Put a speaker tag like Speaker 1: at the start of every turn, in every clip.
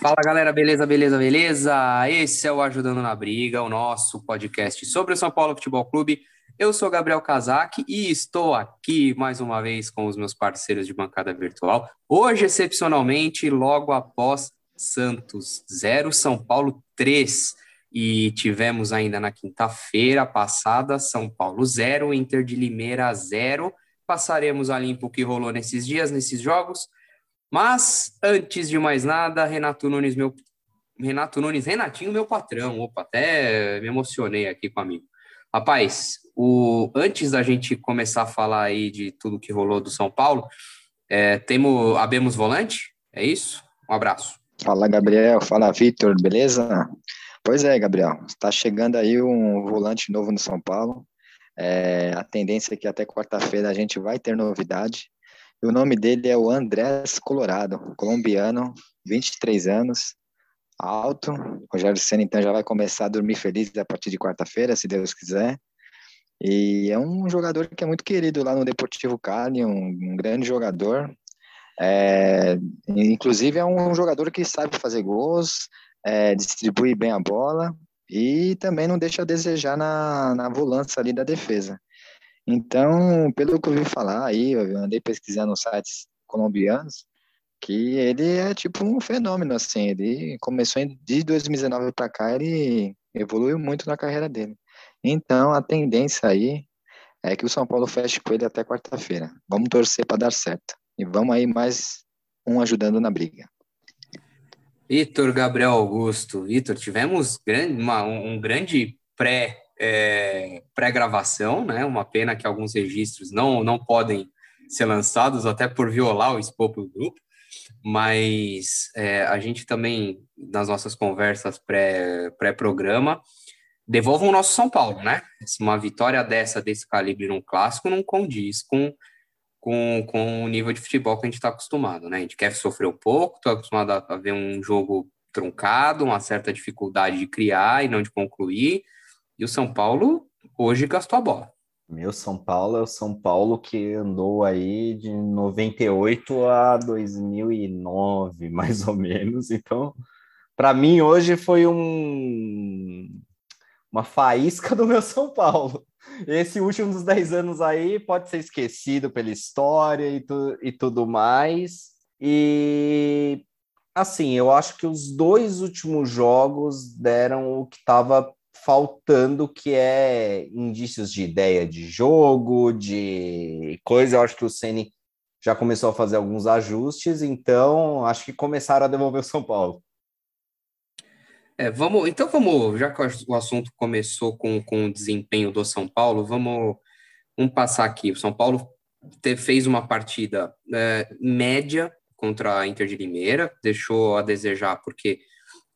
Speaker 1: Fala galera, beleza, beleza, beleza? Esse é o Ajudando na Briga, o nosso podcast sobre o São Paulo Futebol Clube. Eu sou Gabriel Casac e estou aqui mais uma vez com os meus parceiros de bancada virtual. Hoje, excepcionalmente, logo após Santos 0, São Paulo 3. E tivemos ainda na quinta-feira passada São Paulo 0, Inter de Limeira 0. Passaremos a limpo o que rolou nesses dias, nesses jogos. Mas, antes de mais nada, Renato Nunes, meu. Renato Nunes, Renatinho, meu patrão. Opa, até me emocionei aqui com o amigo. Rapaz, o, antes da gente começar a falar aí de tudo que rolou do São Paulo, é, temos, abemos volante? É isso? Um abraço.
Speaker 2: Fala, Gabriel. Fala, Vitor. Beleza? Pois é, Gabriel. Está chegando aí um volante novo no São Paulo. É, a tendência é que até quarta-feira a gente vai ter novidade. O nome dele é o Andrés Colorado, colombiano, 23 anos, alto. O Rogério Senna, então, já vai começar a dormir feliz a partir de quarta-feira, se Deus quiser. E é um jogador que é muito querido lá no Deportivo Cali, um, um grande jogador. É, inclusive, é um jogador que sabe fazer gols, é, distribui bem a bola e também não deixa a desejar na, na volância ali da defesa. Então, pelo que eu ouvi falar aí, eu andei pesquisando nos sites colombianos, que ele é tipo um fenômeno, assim, ele começou de 2019 para cá, ele evoluiu muito na carreira dele. Então, a tendência aí é que o São Paulo feche com ele até quarta-feira. Vamos torcer para dar certo. E vamos aí mais um ajudando na briga.
Speaker 1: Vitor Gabriel Augusto. Vitor, tivemos uma, um grande pré é, pré-gravação, né? Uma pena que alguns registros não, não podem ser lançados, até por violar o escopo do grupo, mas é, a gente também, nas nossas conversas pré-programa, pré o nosso São Paulo, né? Uma vitória dessa, desse calibre num clássico, não condiz com, com, com o nível de futebol que a gente está acostumado, né? A gente quer sofrer um pouco, está acostumado a ver um jogo truncado, uma certa dificuldade de criar e não de concluir, e o São Paulo hoje gastou a bola.
Speaker 3: Meu São Paulo é o São Paulo que andou aí de 98 a 2009, mais ou menos. Então, para mim, hoje foi um, uma faísca do meu São Paulo. Esse último dos 10 anos aí pode ser esquecido pela história e, tu, e tudo mais. E assim, eu acho que os dois últimos jogos deram o que estava faltando que é indícios de ideia de jogo, de coisa. Eu acho que o Ceni já começou a fazer alguns ajustes, então acho que começaram a devolver o São Paulo.
Speaker 1: É, vamos, então vamos, já que o assunto começou com, com o desempenho do São Paulo, vamos, vamos passar aqui. O São Paulo fez uma partida é, média contra a Inter de Limeira, deixou a desejar porque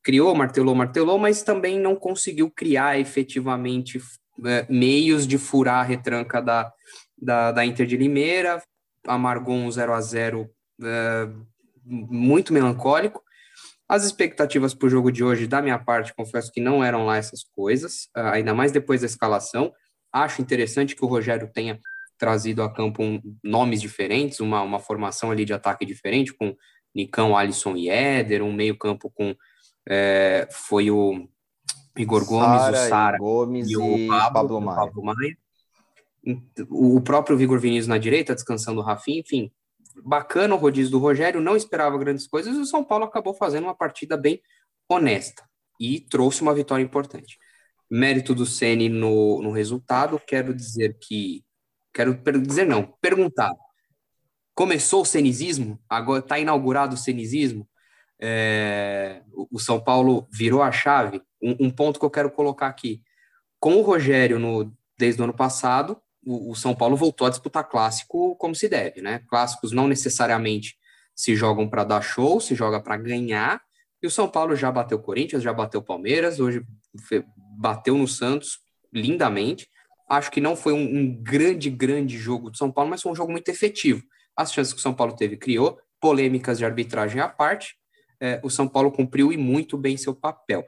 Speaker 1: criou, martelou, martelou, mas também não conseguiu criar efetivamente é, meios de furar a retranca da, da, da Inter de Limeira, amargou um 0 a 0 é, muito melancólico. As expectativas para o jogo de hoje, da minha parte, confesso que não eram lá essas coisas, é, ainda mais depois da escalação. Acho interessante que o Rogério tenha trazido a campo um, nomes diferentes, uma, uma formação ali de ataque diferente, com Nicão, Alisson e Éder, um meio-campo com é, foi o Igor Gomes, o Sara
Speaker 3: Gomes e,
Speaker 1: o Pablo, Pablo, Maia. Pablo Maia. O próprio Vigor Vinícius na direita, descansando o Rafinha, enfim. Bacana o rodízio do Rogério, não esperava grandes coisas, e o São Paulo acabou fazendo uma partida bem honesta e trouxe uma vitória importante. Mérito do Ceni no, no resultado, quero dizer que. Quero dizer não, perguntar. Começou o cenizismo? Agora está inaugurado o cenizismo? É, o São Paulo virou a chave. Um, um, ponto que eu quero colocar aqui: com o Rogério no, desde o ano passado, o, o, São Paulo voltou a disputar clássico como se deve, né? Clássicos não necessariamente se jogam para dar show, se joga para ganhar. E o São Paulo já bateu o Corinthians, já bateu o Palmeiras, hoje bateu no Santos lindamente. Acho que não foi um, um grande, grande jogo do São Paulo, mas foi um jogo muito efetivo. As chances que o São Paulo teve criou, polêmicas de arbitragem à parte, é, o São Paulo cumpriu e muito bem seu papel.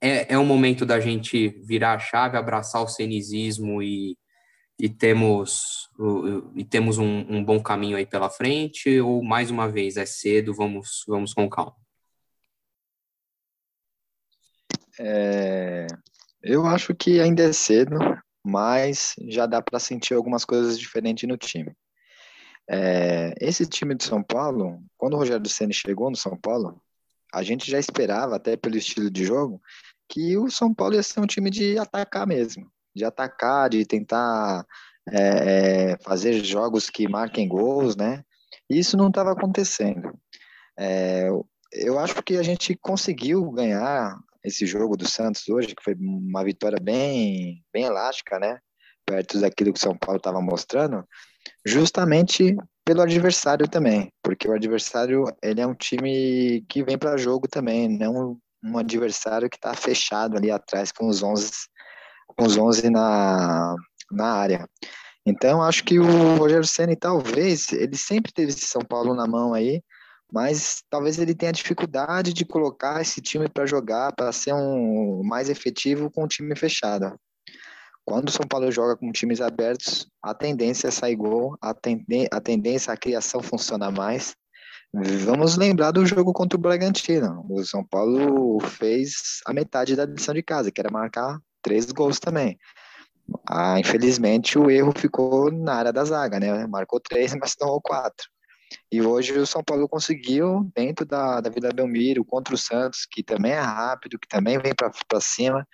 Speaker 1: É, é um momento da gente virar a chave, abraçar o cenizismo e, e temos, e temos um, um, bom caminho aí pela frente, ou mais uma vez é cedo, vamos, vamos com calma?
Speaker 2: É, eu acho que ainda é cedo, mas já dá para sentir algumas coisas diferentes no time. É, esse time de São Paulo, quando o Rogério Ceni chegou no São Paulo, a gente já esperava, até pelo estilo de jogo, que o São Paulo ia ser um time de atacar mesmo, de atacar, de tentar é, é fazer jogos que marquem gols, né? E isso não estava acontecendo. É, eu acho que a gente conseguiu ganhar esse jogo do Santos hoje, que foi uma vitória bem, bem elástica, né? Perto daquilo que o São Paulo estava mostrando, justamente pelo adversário também, porque o adversário ele é um time que vem para jogo também, não um adversário que está fechado ali atrás com os 11, com os 11 na, na área. Então, acho que o Rogério Senna, talvez, ele sempre teve esse São Paulo na mão aí, mas talvez ele tenha dificuldade de colocar esse time para jogar, para ser um mais efetivo com o time fechado. Quando o São Paulo joga com times abertos, a tendência é sair gol, a, a tendência a criação funciona mais. Vamos lembrar do jogo contra o Bragantino. O São Paulo fez a metade da lição de casa, que era marcar três gols também. Ah, infelizmente, o erro ficou na área da zaga, né? Marcou três, mas tomou quatro. E hoje o São Paulo conseguiu, dentro da, da Vila Belmiro, contra o Santos, que também é rápido, que também vem para cima,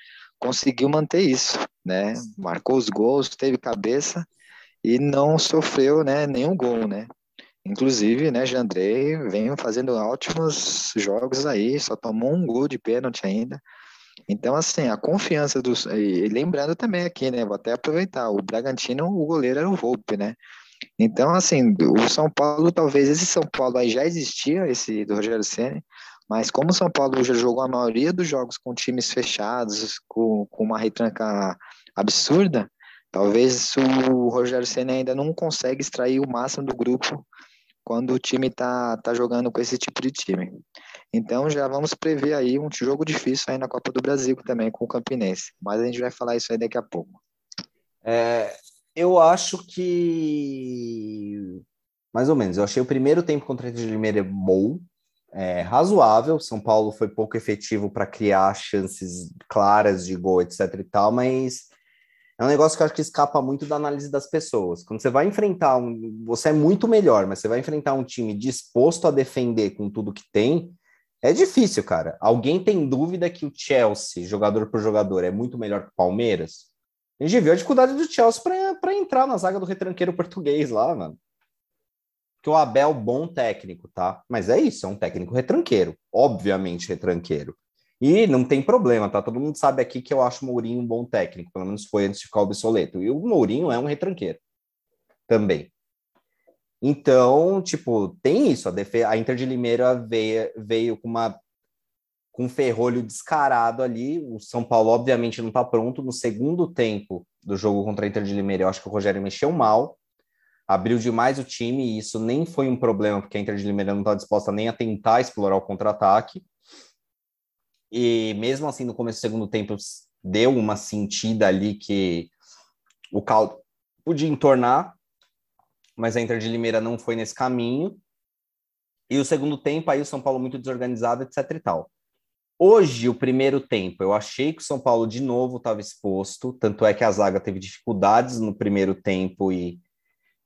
Speaker 2: conseguiu manter isso, né? Marcou os gols, teve cabeça e não sofreu né, nenhum gol, né? Inclusive, né, Jandrei vem fazendo ótimos jogos aí, só tomou um gol de pênalti ainda. Então, assim, a confiança dos. E lembrando também aqui, né? Vou até aproveitar, o Bragantino, o goleiro era o Volpe, né? Então, assim, o São Paulo, talvez esse São Paulo aí já existia, esse do Rogério Senna, mas como o São Paulo já jogou a maioria dos jogos com times fechados, com, com uma retranca absurda, talvez o Rogério Senna ainda não consegue extrair o máximo do grupo quando o time tá, tá jogando com esse tipo de time. Então já vamos prever aí um jogo difícil aí na Copa do Brasil também com o Campinense, mas a gente vai falar isso aí daqui a pouco.
Speaker 3: É, eu acho que. Mais ou menos. Eu achei o primeiro tempo contra o de Limeira bom, é, razoável. São Paulo foi pouco efetivo para criar chances claras de gol, etc e tal, mas é um negócio que eu acho que escapa muito da análise das pessoas. Quando você vai enfrentar um. Você é muito melhor, mas você vai enfrentar um time disposto a defender com tudo que tem. É difícil, cara. Alguém tem dúvida que o Chelsea, jogador por jogador, é muito melhor que o Palmeiras? A gente viu a dificuldade do Chelsea para entrar na zaga do retranqueiro português lá, mano. Que o Abel, bom técnico, tá? Mas é isso, é um técnico retranqueiro. Obviamente retranqueiro. E não tem problema, tá? Todo mundo sabe aqui que eu acho o Mourinho um bom técnico, pelo menos foi antes de ficar obsoleto. E o Mourinho é um retranqueiro também. Então, tipo, tem isso. A, defe... a Inter de Limeira veio, veio com uma com um ferrolho descarado ali. O São Paulo, obviamente, não está pronto. No segundo tempo do jogo contra a Inter de Limeira, eu acho que o Rogério mexeu mal, abriu demais o time, e isso nem foi um problema, porque a Inter de Limeira não está disposta nem a tentar explorar o contra-ataque. E mesmo assim, no começo do segundo tempo, deu uma sentida ali que o caldo podia entornar, mas a Inter de Limeira não foi nesse caminho. E o segundo tempo, aí o São Paulo muito desorganizado, etc e tal. Hoje, o primeiro tempo, eu achei que o São Paulo de novo estava exposto, tanto é que a zaga teve dificuldades no primeiro tempo e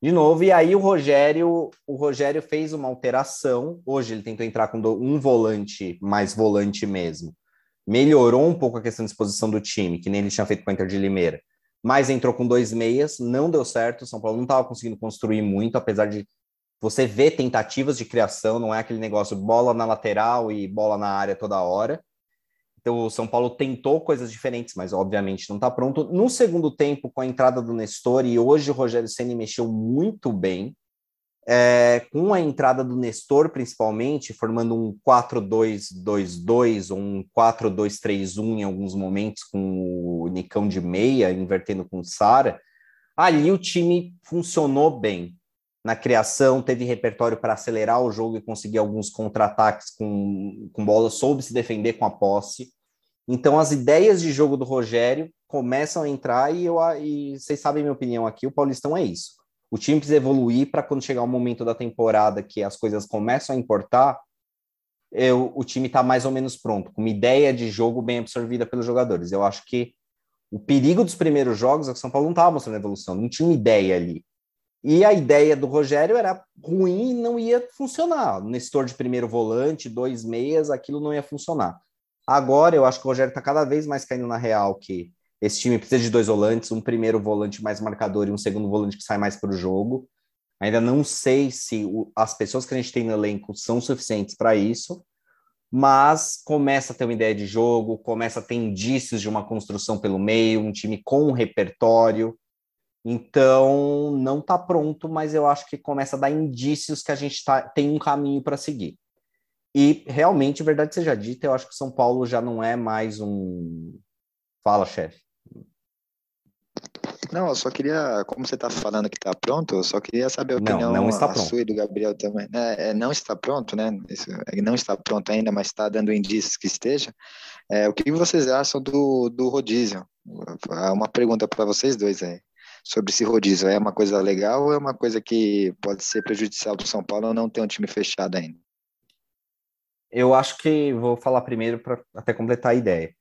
Speaker 3: de novo, e aí o Rogério, o Rogério fez uma alteração. Hoje ele tentou entrar com um volante, mais volante mesmo. Melhorou um pouco a questão de exposição do time, que nem ele tinha feito com a Inter de Limeira. Mas entrou com dois meias, não deu certo. O São Paulo não estava conseguindo construir muito, apesar de você vê tentativas de criação, não é aquele negócio bola na lateral e bola na área toda hora. Então o São Paulo tentou coisas diferentes, mas obviamente não está pronto. No segundo tempo, com a entrada do Nestor, e hoje o Rogério Ceni mexeu muito bem, é, com a entrada do Nestor, principalmente, formando um 4-2-2-2 ou um 4-2-3-1 em alguns momentos, com o Nicão de meia, invertendo com o Sara, ali o time funcionou bem na criação, teve repertório para acelerar o jogo e conseguir alguns contra-ataques com, com bola, soube se defender com a posse. Então, as ideias de jogo do Rogério começam a entrar e, eu, e vocês sabem minha opinião aqui, o Paulistão é isso. O time precisa evoluir para quando chegar o momento da temporada que as coisas começam a importar, eu, o time está mais ou menos pronto, com uma ideia de jogo bem absorvida pelos jogadores. Eu acho que o perigo dos primeiros jogos é que o São Paulo não estava mostrando evolução, não tinha uma ideia ali. E a ideia do Rogério era ruim e não ia funcionar. Nestor de primeiro volante, dois meias, aquilo não ia funcionar. Agora eu acho que o Rogério está cada vez mais caindo na real que esse time precisa de dois volantes, um primeiro volante mais marcador e um segundo volante que sai mais para o jogo. Ainda não sei se o, as pessoas que a gente tem no elenco são suficientes para isso, mas começa a ter uma ideia de jogo, começa a ter indícios de uma construção pelo meio, um time com um repertório. Então, não está pronto, mas eu acho que começa a dar indícios que a gente tá, tem um caminho para seguir. E realmente, verdade seja dita, eu acho que São Paulo já não é mais um. Fala, chefe.
Speaker 2: Não, eu só queria, como você está falando que está pronto, eu só queria saber a opinião
Speaker 3: não, não está pronto.
Speaker 2: sua e do Gabriel também. É, é, não está pronto, né? Isso, é, não está pronto ainda, mas está dando indícios que esteja. É, o que vocês acham do, do rodízio? Uma pergunta para vocês dois aí. Sobre esse rodízio, é uma coisa legal ou é uma coisa que pode ser prejudicial para o São Paulo não ter um time fechado ainda?
Speaker 3: Eu acho que vou falar primeiro para até completar a ideia.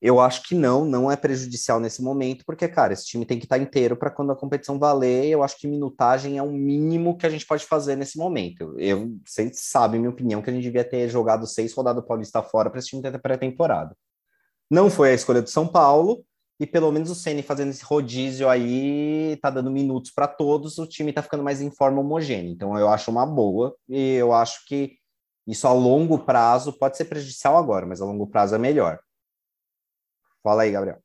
Speaker 3: Eu acho que não, não é prejudicial nesse momento, porque, cara, esse time tem que estar inteiro para quando a competição valer. Eu acho que minutagem é o mínimo que a gente pode fazer nesse momento. Eu, vocês sabem minha opinião, que a gente devia ter jogado seis rodadas paulista fora para esse time ter pré-temporada. Não foi a escolha do São Paulo, e pelo menos o Ceni fazendo esse rodízio aí, tá dando minutos para todos, o time tá ficando mais em forma homogênea. Então eu acho uma boa, e eu acho que isso a longo prazo pode ser prejudicial agora, mas a longo prazo é melhor. Fala aí, Gabriel.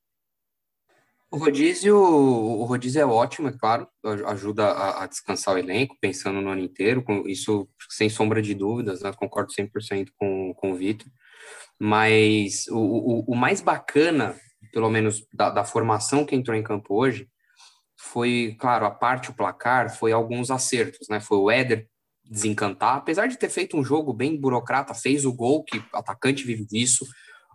Speaker 1: O rodízio, o rodízio é ótimo, é claro, ajuda a, a, descansar o elenco, pensando no ano inteiro, com isso sem sombra de dúvidas, né? concordo 100% com, com o Vitor, mas o, o, o, mais bacana, pelo menos da, da, formação que entrou em campo hoje, foi, claro, a parte, o placar, foi alguns acertos, né, foi o Éder desencantar, apesar de ter feito um jogo bem burocrata, fez o gol, que atacante vive disso,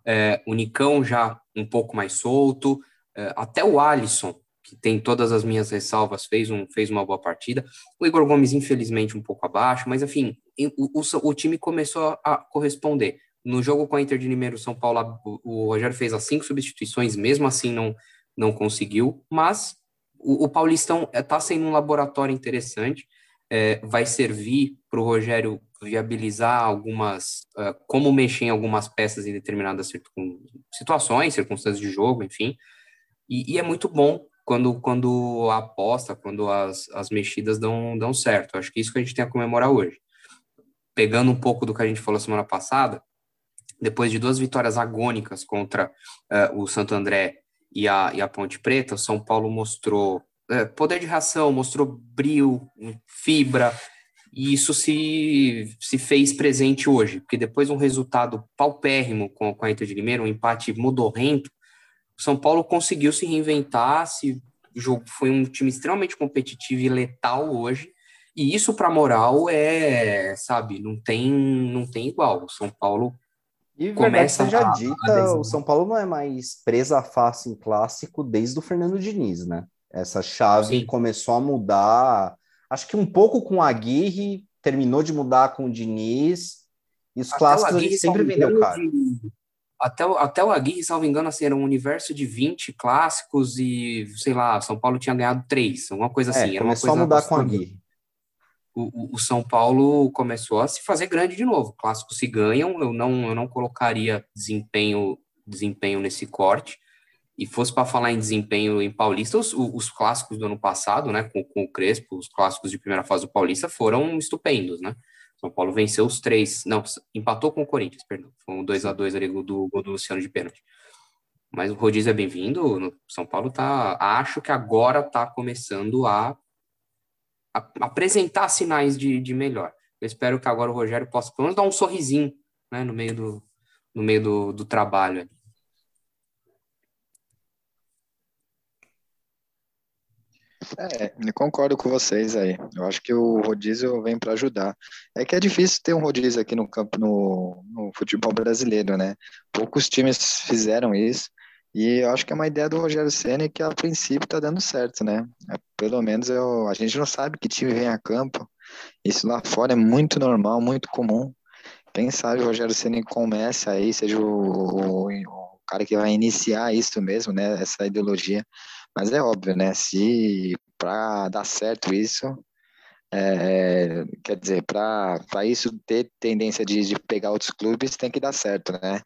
Speaker 1: é, o Nicão já um pouco mais solto, é, até o Alisson, que tem todas as minhas ressalvas, fez, um, fez uma boa partida. O Igor Gomes, infelizmente, um pouco abaixo, mas enfim, o, o, o time começou a corresponder. No jogo com a Inter de Limeiro, São Paulo, o, Rogério fez as cinco substituições, mesmo assim não, não conseguiu, mas o, o Paulistão está sendo um laboratório interessante, é, vai servir para o Rogério viabilizar algumas, uh, como mexer em algumas peças em determinadas situações, circunstâncias de jogo, enfim. E, e, é muito bom quando, quando a aposta, quando as, as mexidas dão, dão certo. Acho que isso que a gente tem a comemorar hoje. Pegando um pouco do que a gente falou semana passada, depois de duas vitórias agônicas contra uh, o Santo André e a, e a Ponte Preta, o São Paulo mostrou uh, poder de reação, mostrou brilho, fibra, e isso se, se fez presente hoje, porque depois de um resultado paupérrimo com, com a Inter de Limeira, um empate modorrento, o São Paulo conseguiu se reinventar, se, jogo foi um time extremamente competitivo e letal hoje, e isso para moral é, sabe, não tem, não tem igual. O São Paulo
Speaker 3: e começa seja a, dita, a o São Paulo não é mais presa fácil em clássico desde o Fernando Diniz, né? Essa chave Sim. começou a mudar acho que um pouco com a Aguirre, terminou de mudar com o Diniz, e os até clássicos Aguirre, sempre vendeu caro. De,
Speaker 1: até, até o Aguirre, salvo engano, assim, era um universo de 20 clássicos e, sei lá, São Paulo tinha ganhado três, alguma coisa é, assim. Era
Speaker 3: começou
Speaker 1: uma
Speaker 3: coisa a mudar com a Aguirre.
Speaker 1: O, o, São Paulo começou a se fazer grande de novo. Clássicos se ganham, eu não, eu não colocaria desempenho, desempenho nesse corte e fosse para falar em desempenho em Paulista, os, os, clássicos do ano passado, né, com, com, o Crespo, os clássicos de primeira fase do Paulista foram estupendos, né? São Paulo venceu os três, não, empatou com o Corinthians, perdão, foi um 2 a 2 ali do, do, do Luciano de pênalti. Mas o rodízio é bem-vindo, São Paulo tá, acho que agora tá começando a apresentar sinais de, de melhor. Eu espero que agora o Rogério possa pelo menos dar um sorrisinho, né, no meio do, no meio do, do trabalho.
Speaker 2: É, concordo com vocês aí. Eu acho que o rodízio vem para ajudar. É que é difícil ter um rodízio aqui no campo no, no futebol brasileiro, né? Poucos times fizeram isso. E eu acho que é uma ideia do Rogério Senna que a princípio está dando certo, né? É, pelo menos eu, a gente não sabe que time vem a campo. Isso lá fora é muito normal, muito comum. quem sabe o Rogério Ceni comece aí, seja o, o, o, cara que vai iniciar isso mesmo, né? Essa ideologia. Mas é óbvio, né? Se para dar certo isso, é, quer dizer, para isso ter tendência de, de pegar outros clubes, tem que dar certo, né?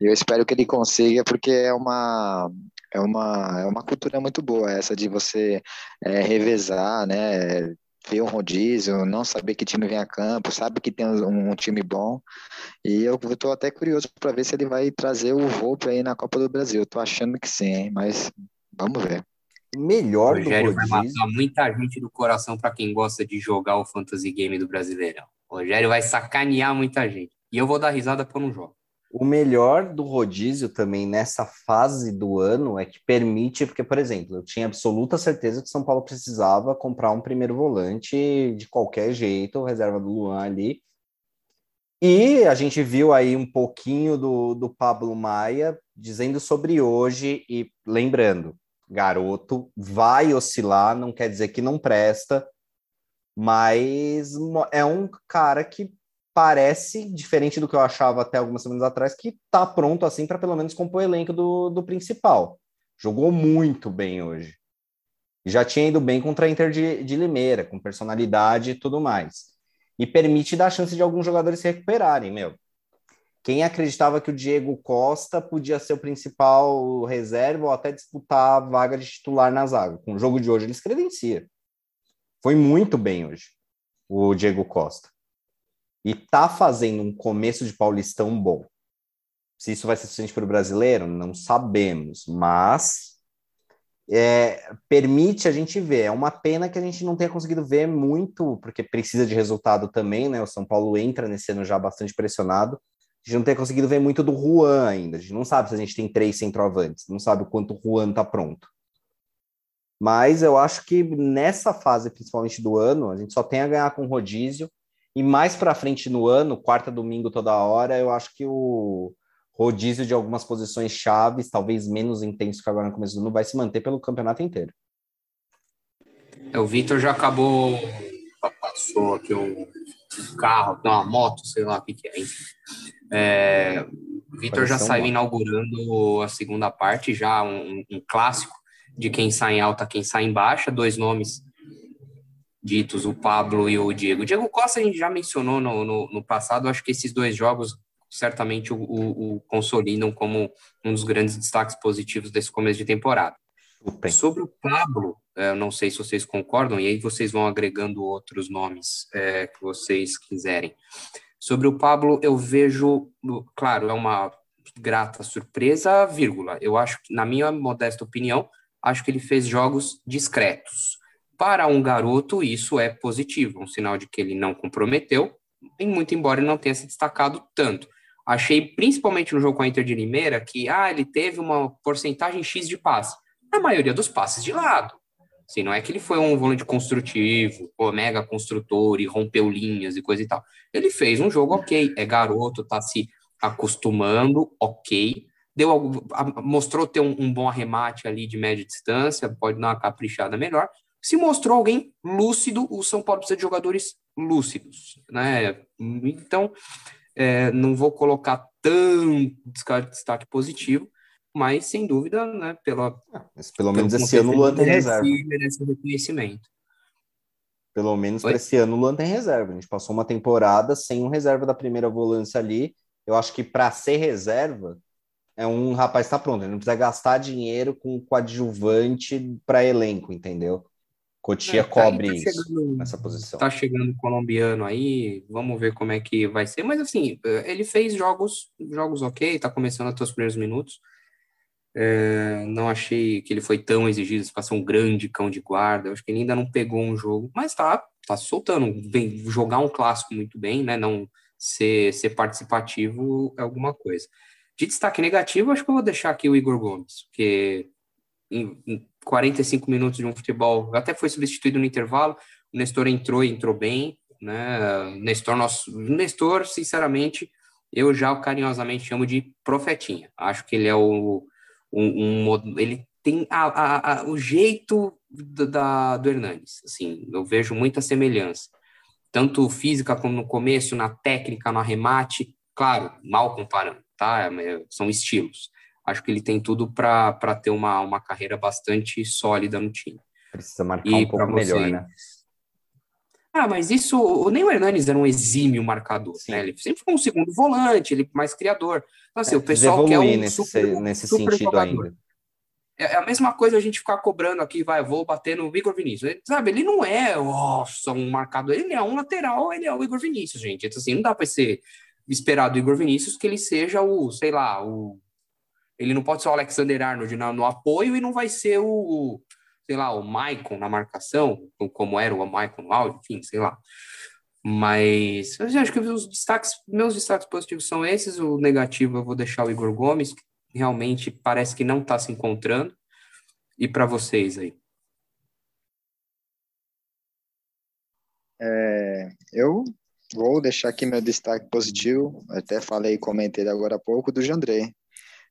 Speaker 2: Eu espero que ele consiga, porque é uma, é uma, é uma cultura muito boa essa de você é, revezar, né? Ver um rodízio, não saber que time vem a campo, sabe que tem um, um time bom. E eu estou até curioso para ver se ele vai trazer o Volpe aí na Copa do Brasil. Estou achando que sim, mas vamos ver.
Speaker 3: Melhor o Rogério
Speaker 1: do rodízio. vai matar muita gente do coração para quem gosta de jogar o Fantasy Game do Brasileirão. O Rogério vai sacanear muita gente. E eu vou dar risada quando não jogo.
Speaker 3: O melhor do rodízio também nessa fase do ano é que permite, porque, por exemplo, eu tinha absoluta certeza que São Paulo precisava comprar um primeiro volante de qualquer jeito, reserva do Luan ali. E a gente viu aí um pouquinho do, do Pablo Maia dizendo sobre hoje, e lembrando, garoto vai oscilar, não quer dizer que não presta, mas é um cara que parece, diferente do que eu achava até algumas semanas atrás, que tá pronto assim para pelo menos compor o elenco do, do principal. Jogou muito bem hoje. Já tinha ido bem contra a Inter de, de Limeira, com personalidade e tudo mais. E permite dar chance de alguns jogadores se recuperarem, meu. Quem acreditava que o Diego Costa podia ser o principal reserva ou até disputar a vaga de titular na zaga? Com o jogo de hoje, ele se credencia. Foi muito bem hoje, o Diego Costa e tá fazendo um começo de Paulistão bom. Se isso vai ser suficiente para o brasileiro, não sabemos, mas é, permite a gente ver. É uma pena que a gente não tenha conseguido ver muito, porque precisa de resultado também, né? O São Paulo entra nesse ano já bastante pressionado. A gente não tem conseguido ver muito do Juan ainda. A gente não sabe se a gente tem três centroavantes, não sabe o quanto o Juan está pronto. Mas eu acho que nessa fase, principalmente do ano, a gente só tem a ganhar com o rodízio e mais para frente no ano, quarta, domingo, toda hora, eu acho que o rodízio de algumas posições chaves, talvez menos intenso que agora no começo do ano, vai se manter pelo campeonato inteiro.
Speaker 1: É, o Vitor já acabou, passou aqui um carro, uma moto, sei lá o que, que é. É o Vitor já saiu inaugurando a segunda parte, já um, um clássico de quem sai em alta, quem sai em baixa, dois nomes ditos, o Pablo e o Diego. Diego Costa a gente já mencionou no, no, no passado, acho que esses dois jogos certamente o, o, o, consolidam como um dos grandes destaques positivos desse começo de temporada. Sobre o Pablo, é, eu não sei se vocês concordam, e aí vocês vão agregando outros nomes é, que vocês quiserem. Sobre o Pablo, eu vejo, claro, é uma grata surpresa, vírgula. Eu acho que, na minha modesta opinião, acho que ele fez jogos discretos. Para um garoto, isso é positivo, um sinal de que ele não comprometeu, e muito embora ele não tenha se destacado tanto. Achei, principalmente no jogo com a Inter de Limeira, que ah, ele teve uma porcentagem X de passe. A maioria dos passes de lado. Assim, não é que ele foi um volante construtivo, pô, mega construtor e rompeu linhas e coisa e tal. Ele fez um jogo ok, é garoto, tá se acostumando, ok. Deu, mostrou ter um, um bom arremate ali de média distância, pode dar uma caprichada melhor, se mostrou alguém lúcido, o São Paulo precisa de jogadores lúcidos, né? Então, é, não vou colocar tão destaque positivo, mas sem dúvida, né, pela,
Speaker 3: ah, pelo menos esse ano o Luan tem reserva.
Speaker 1: Merece reconhecimento.
Speaker 3: Pelo menos para esse ano o Luan tem reserva. A gente passou uma temporada sem um reserva da primeira volância ali. Eu acho que para ser reserva, é um rapaz está pronto. Ele não precisa gastar dinheiro com coadjuvante para elenco, entendeu? Cotia é, tá cobre tá chegando, nessa posição.
Speaker 1: Tá chegando o colombiano aí, vamos ver como é que vai ser. Mas assim, ele fez jogos, jogos ok, tá começando até os primeiros minutos. É, não achei que ele foi tão exigido para ser um grande cão de guarda. acho que ele ainda não pegou um jogo, mas tá, tá soltando. Bem, jogar um clássico muito bem, né? Não ser, ser participativo é alguma coisa. De destaque negativo, acho que eu vou deixar aqui o Igor Gomes, porque 45 minutos de um futebol, até foi substituído no intervalo, o Nestor entrou e entrou bem, né? Nestor, nosso, Nestor, sinceramente, eu já carinhosamente chamo de profetinha. Acho que ele é o um, um ele tem a, a, a, o jeito do, da, do Hernandes, assim, eu vejo muita semelhança. tanto física como no começo, na técnica, no arremate. Claro, mal comparando, tá? É, são estilos. Acho que ele tem tudo para ter uma, uma carreira bastante sólida no time.
Speaker 3: Precisa marcar e um pouco você... melhor, né?
Speaker 1: Ah, mas isso, o Ney Hernandes era um exímio marcador, né? Ele sempre foi um segundo volante, ele mais criador. Então, assim, é, o pessoal quer um
Speaker 3: nesse,
Speaker 1: super,
Speaker 3: nesse super sentido jogador. ainda.
Speaker 1: É, é a mesma coisa a gente ficar cobrando aqui, vai, vou bater no Igor Vinícius. Ele, sabe, ele não é, nossa, um marcador, ele é um lateral, ele é o Igor Vinícius, gente. Então, assim, não dá para ser esperado do Igor Vinícius que ele seja o, sei lá, o. Ele não pode ser o Alexander Arnold no, no apoio e não vai ser o, sei lá, o Maicon na marcação, como era o Maicon no áudio, enfim, sei lá. Mas eu acho que os destaques, meus destaques positivos são esses, o negativo eu vou deixar o Igor Gomes, que realmente parece que não está se encontrando. E para vocês aí?
Speaker 2: É, eu vou deixar aqui meu destaque positivo, até falei, comentei agora há pouco, do Jandrei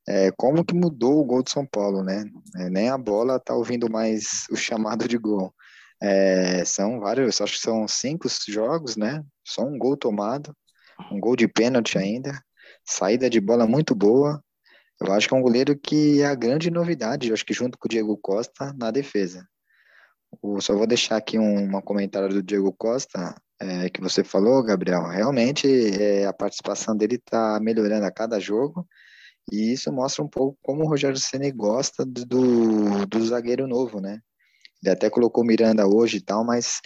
Speaker 2: é, como que mudou o gol de São Paulo, né? É, nem a bola tá ouvindo mais o chamado de gol. É, são vários, acho que são cinco jogos, né? Só um gol tomado, um gol de pênalti ainda, saída de bola muito boa. Eu acho que é um goleiro que é a grande novidade, eu acho que junto com o Diego Costa na defesa. Eu só vou deixar aqui um, um comentário do Diego Costa, é, que você falou, Gabriel. Realmente é, a participação dele está melhorando a cada jogo. E isso mostra um pouco como o Rogério Ceni gosta do, do zagueiro novo, né? Ele até colocou Miranda hoje e tal, mas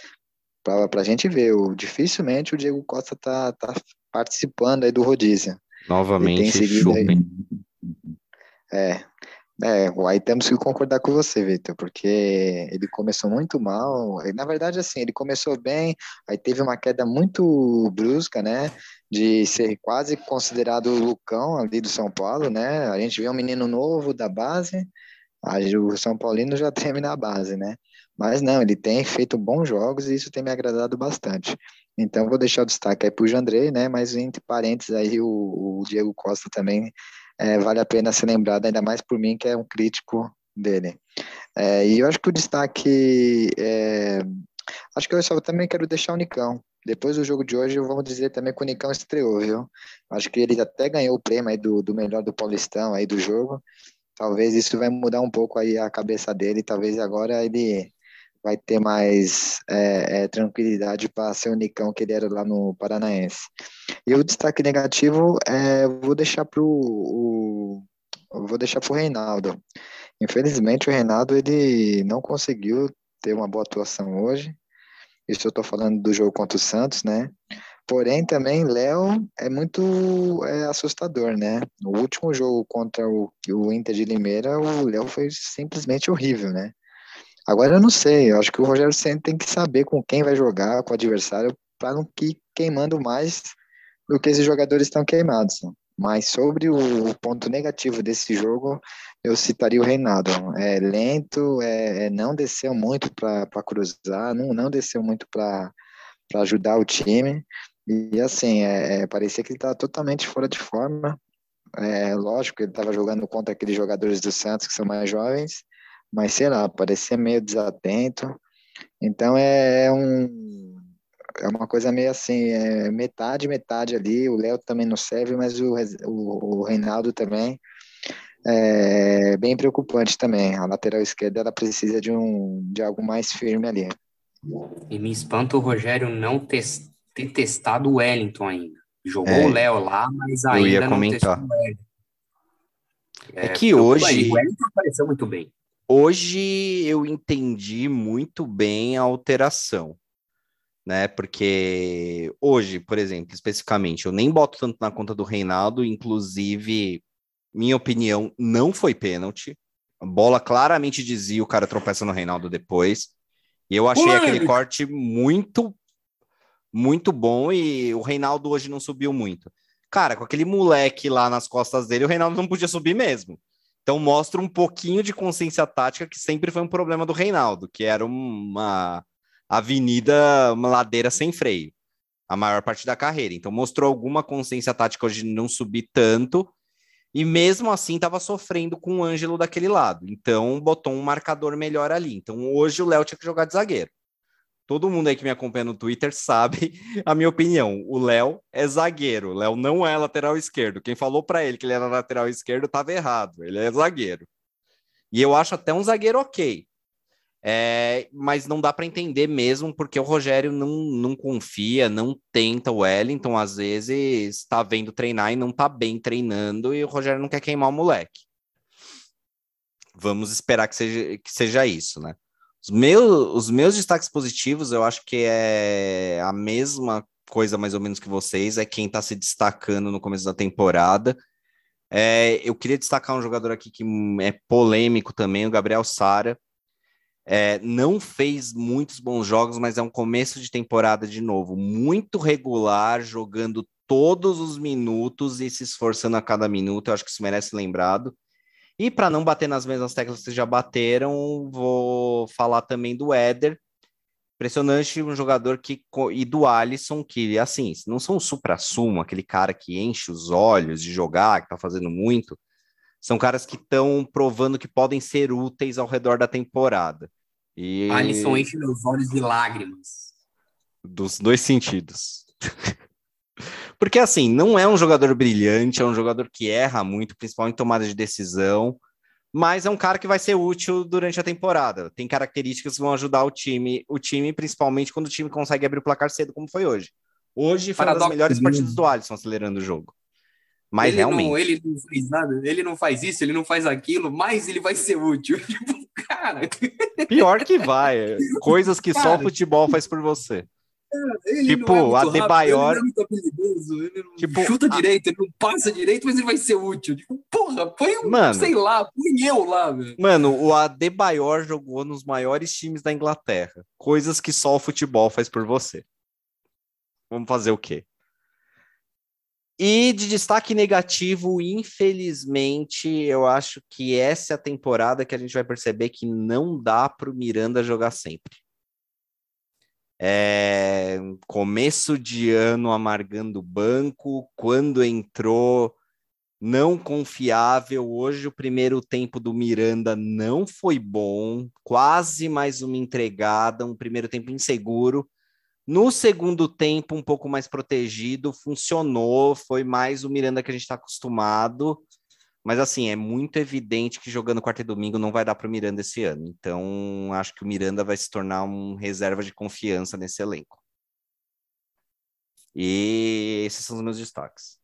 Speaker 2: para a gente ver, o, dificilmente o Diego Costa tá, tá participando aí do rodízio.
Speaker 3: Novamente, chupem.
Speaker 2: É, é, aí temos que concordar com você, Vitor, porque ele começou muito mal. Na verdade, assim, ele começou bem, aí teve uma queda muito brusca, né? De ser quase considerado o Lucão ali do São Paulo, né? A gente vê um menino novo da base, o São Paulino já treme na base, né? Mas não, ele tem feito bons jogos e isso tem me agradado bastante. Então, vou deixar o destaque aí para o Jandrei, né? Mas entre parênteses aí, o, o Diego Costa também é, vale a pena ser lembrado, ainda mais por mim, que é um crítico dele. É, e eu acho que o destaque. É, acho que eu só também quero deixar o Nicão. Depois do jogo de hoje, vamos dizer também que o Nicão estreou, viu? Acho que ele até ganhou o prêmio aí do, do melhor do Paulistão aí do jogo. Talvez isso vai mudar um pouco aí a cabeça dele. Talvez agora ele vai ter mais é, é, tranquilidade para ser o Nicão que ele era lá no Paranaense. E o destaque negativo é, vou deixar para o vou deixar para o Reinaldo. Infelizmente o Reinaldo ele não conseguiu ter uma boa atuação hoje. Isso eu estou falando do jogo contra o Santos, né? Porém, também Léo é muito é, assustador, né? No último jogo contra o, o Inter de Limeira, o Léo foi simplesmente horrível, né? Agora eu não sei, eu acho que o Rogério Senna tem que saber com quem vai jogar, com o adversário, para não ir queimando mais do que esses jogadores estão queimados. Mas sobre o ponto negativo desse jogo, eu citaria o Reinaldo. É lento, é, é não desceu muito para cruzar, não, não desceu muito para ajudar o time. E assim, é, é parecia que ele estava totalmente fora de forma. É, lógico ele estava jogando contra aqueles jogadores do Santos que são mais jovens, mas sei lá, parecia meio desatento. Então é, é um é uma coisa meio assim, é metade, metade ali. O Léo também não serve, mas o, o, o Reinaldo também é bem preocupante também. A lateral esquerda ela precisa de um de algo mais firme ali.
Speaker 1: E me espanta o Rogério não ter, ter testado o Wellington ainda. Jogou é, o Léo lá, mas ainda não comentar. testou o Wellington.
Speaker 3: É, é que hoje.
Speaker 1: O Wellington apareceu muito bem.
Speaker 3: Hoje eu entendi muito bem a alteração, né? Porque hoje, por exemplo, especificamente, eu nem boto tanto na conta do Reinaldo, inclusive, minha opinião, não foi pênalti. A bola claramente dizia o cara tropeça no Reinaldo depois. E eu achei aquele corte muito, muito bom e o Reinaldo hoje não subiu muito. Cara, com aquele moleque lá nas costas dele, o Reinaldo não podia subir mesmo. Então mostra um pouquinho de consciência tática que sempre foi um problema do Reinaldo, que era uma avenida, uma ladeira sem freio, a maior parte da carreira. Então mostrou alguma consciência tática de não subir tanto, e mesmo assim estava sofrendo com o Ângelo daquele lado. Então botou um marcador melhor ali. Então hoje o Léo tinha que jogar de zagueiro. Todo mundo aí que me acompanha no Twitter sabe a minha opinião. O Léo é zagueiro, Léo não é lateral esquerdo. Quem falou para ele que ele era lateral esquerdo estava errado, ele é zagueiro. E eu acho até um zagueiro ok. É, mas não dá para entender mesmo, porque o Rogério não, não confia, não tenta o Wellington, às vezes está vendo treinar e não está bem treinando, e o Rogério não quer queimar o moleque. Vamos esperar que seja, que seja isso, né? Os meus, os meus destaques positivos, eu acho que é a mesma coisa mais ou menos que vocês, é quem está se destacando no começo da temporada. É, eu queria destacar um jogador aqui que é polêmico também, o Gabriel Sara. É, não fez muitos bons jogos, mas é um começo de temporada de novo, muito regular, jogando todos os minutos e se esforçando a cada minuto. Eu acho que isso merece lembrado. E para não bater nas mesmas teclas que já bateram, vou falar também do Éder. Impressionante um jogador que e do Alisson, que assim, não são o supra-sumo, aquele cara que enche os olhos de jogar, que tá fazendo muito. São caras que estão provando que podem ser úteis ao redor da temporada.
Speaker 1: E... Alisson enche meus olhos de lágrimas.
Speaker 3: Dos dois sentidos. Porque, assim, não é um jogador brilhante, é um jogador que erra muito, principalmente em tomada de decisão, mas é um cara que vai ser útil durante a temporada. Tem características que vão ajudar o time, o time, principalmente quando o time consegue abrir o placar cedo, como foi hoje. Hoje foi Paradoxo uma das melhores partidas do Alisson acelerando o jogo. Mas
Speaker 1: ele
Speaker 3: realmente.
Speaker 1: Não, ele não faz nada, ele não faz isso, ele não faz aquilo, mas ele vai ser útil. Tipo, cara.
Speaker 3: Pior que vai. Coisas que cara, só o futebol faz por você. Tipo, é Adebayor. Rápido, ele não
Speaker 1: é ele não tipo, chuta a... direito, ele não passa direito, mas ele vai ser útil. Tipo, porra, põe um, mano, sei lá, põe eu lá, velho.
Speaker 3: Mano, o Adebayor jogou nos maiores times da Inglaterra. Coisas que só o futebol faz por você. Vamos fazer o quê? E de destaque negativo, infelizmente, eu acho que essa é a temporada que a gente vai perceber que não dá para o Miranda jogar sempre. É, começo de ano amargando o banco, quando entrou não confiável. Hoje o primeiro tempo do Miranda não foi bom, quase mais uma entregada, um primeiro tempo inseguro. No segundo tempo, um pouco mais protegido, funcionou, foi mais o Miranda que a gente está acostumado. Mas assim, é muito evidente que jogando quarta e domingo não vai dar para o Miranda esse ano. Então, acho que o Miranda vai se tornar um reserva de confiança nesse elenco. E esses são os meus destaques.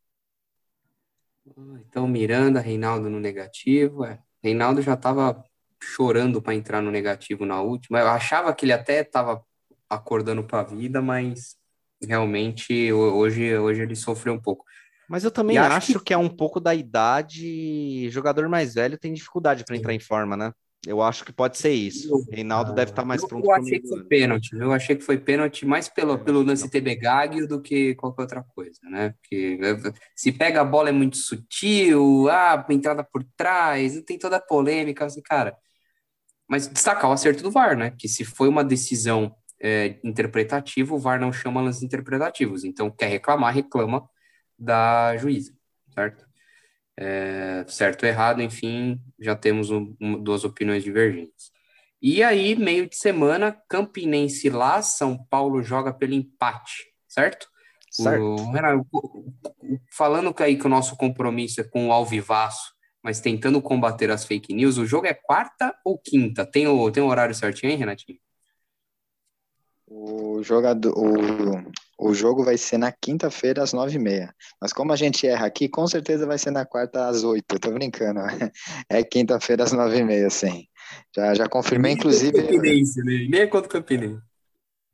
Speaker 1: Então, Miranda, Reinaldo no negativo. É. Reinaldo já estava chorando para entrar no negativo na última. Eu achava que ele até estava acordando para a vida, mas realmente hoje, hoje ele sofreu um pouco.
Speaker 3: Mas eu também acho, acho que... que... é um pouco da idade. Jogador mais velho tem dificuldade para entrar em forma, né? Eu acho que pode ser isso. O Reinaldo deve estar tá mais
Speaker 1: eu,
Speaker 3: pronto.
Speaker 1: Eu achei que foi pênalti. Eu achei que foi pênalti mais pelo, pelo lance TB Gag do que qualquer outra coisa, né? Porque eh, se pega a bola é muito sutil, ah, entrada por trás, tem toda a polêmica, assim, cara. Mas destacar o acerto do VAR, né? Que se foi uma decisão é, interpretativa, o VAR não chama lances interpretativos. Então, quer reclamar, reclama da juíza, certo? É, certo ou errado, enfim, já temos um, um, duas opiniões divergentes. E aí, meio de semana, Campinense lá, São Paulo joga pelo empate, certo?
Speaker 3: Certo.
Speaker 1: O, falando que aí que o nosso compromisso é com o Alvivaço, mas tentando combater as fake news, o jogo é quarta ou quinta? Tem o, tem o horário certinho, hein, Renatinho?
Speaker 2: O, jogador, o, o jogo vai ser na quinta-feira às nove e meia. Mas como a gente erra aqui, com certeza vai ser na quarta às oito. Tô brincando. É quinta-feira às nove e meia, sim. Já, já confirmei, Nem inclusive.
Speaker 1: Campinense, né? Nem é contra o Campinense.